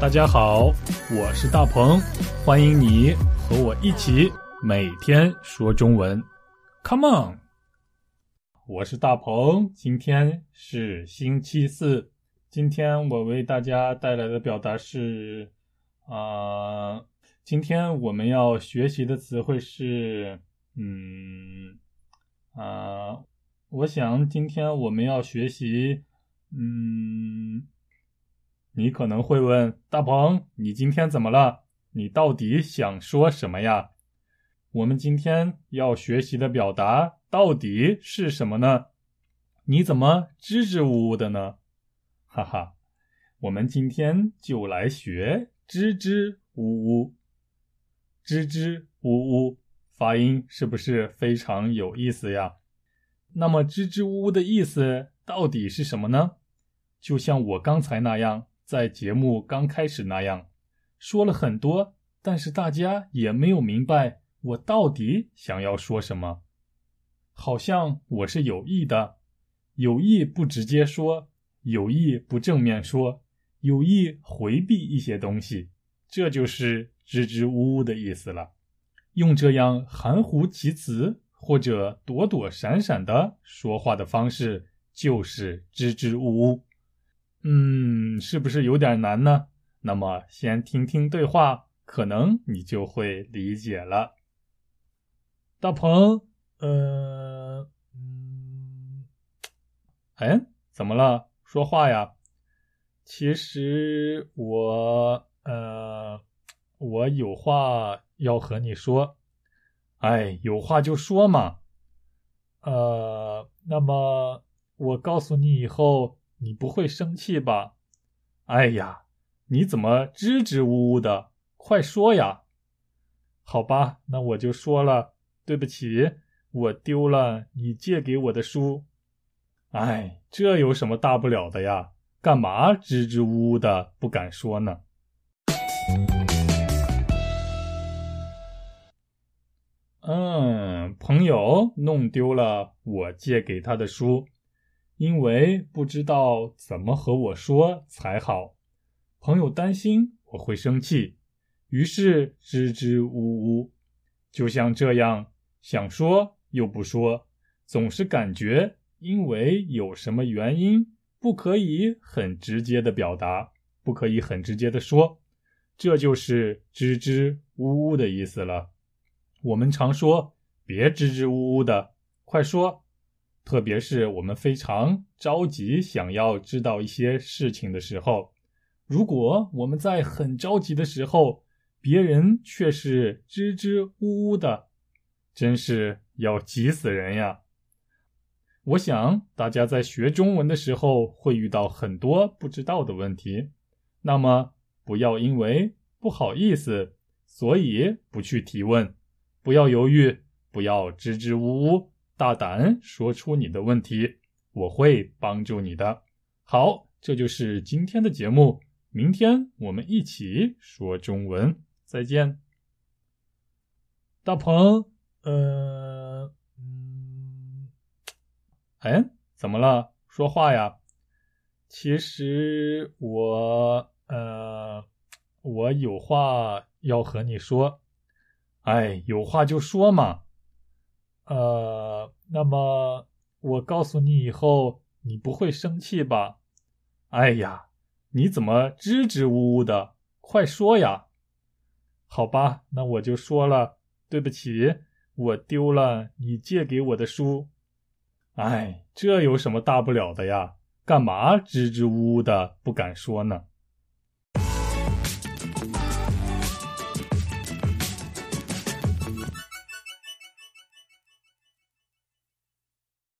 大家好，我是大鹏，欢迎你和我一起每天说中文。Come on，我是大鹏，今天是星期四，今天我为大家带来的表达是啊，今天我们要学习的词汇是嗯啊，我想今天我们要学习嗯。你可能会问大鹏：“你今天怎么了？你到底想说什么呀？”我们今天要学习的表达到底是什么呢？你怎么支支吾吾的呢？哈哈，我们今天就来学支支吾吾。支支吾吾，发音是不是非常有意思呀？那么支支吾吾的意思到底是什么呢？就像我刚才那样。在节目刚开始那样说了很多，但是大家也没有明白我到底想要说什么。好像我是有意的，有意不直接说，有意不正面说，有意回避一些东西，这就是支支吾吾的意思了。用这样含糊其辞或者躲躲闪闪的说话的方式，就是支支吾吾。嗯，是不是有点难呢？那么先听听对话，可能你就会理解了。大鹏，呃，嗯，哎，怎么了？说话呀！其实我，呃，我有话要和你说。哎，有话就说嘛。呃，那么我告诉你以后。你不会生气吧？哎呀，你怎么支支吾吾的？快说呀！好吧，那我就说了。对不起，我丢了你借给我的书。哎，这有什么大不了的呀？干嘛支支吾吾的不敢说呢？嗯，朋友弄丢了我借给他的书。因为不知道怎么和我说才好，朋友担心我会生气，于是支支吾吾，就像这样，想说又不说，总是感觉因为有什么原因不可以很直接的表达，不可以很直接的说，这就是支支吾吾的意思了。我们常说别支支吾吾的，快说。特别是我们非常着急想要知道一些事情的时候，如果我们在很着急的时候，别人却是支支吾吾的，真是要急死人呀！我想大家在学中文的时候会遇到很多不知道的问题，那么不要因为不好意思，所以不去提问，不要犹豫，不要支支吾吾。大胆说出你的问题，我会帮助你的。好，这就是今天的节目。明天我们一起说中文，再见。大鹏，呃，嗯，哎，怎么了？说话呀！其实我，呃，我有话要和你说。哎，有话就说嘛。呃，那么我告诉你以后，你不会生气吧？哎呀，你怎么支支吾吾的？快说呀！好吧，那我就说了。对不起，我丢了你借给我的书。哎，这有什么大不了的呀？干嘛支支吾吾的不敢说呢？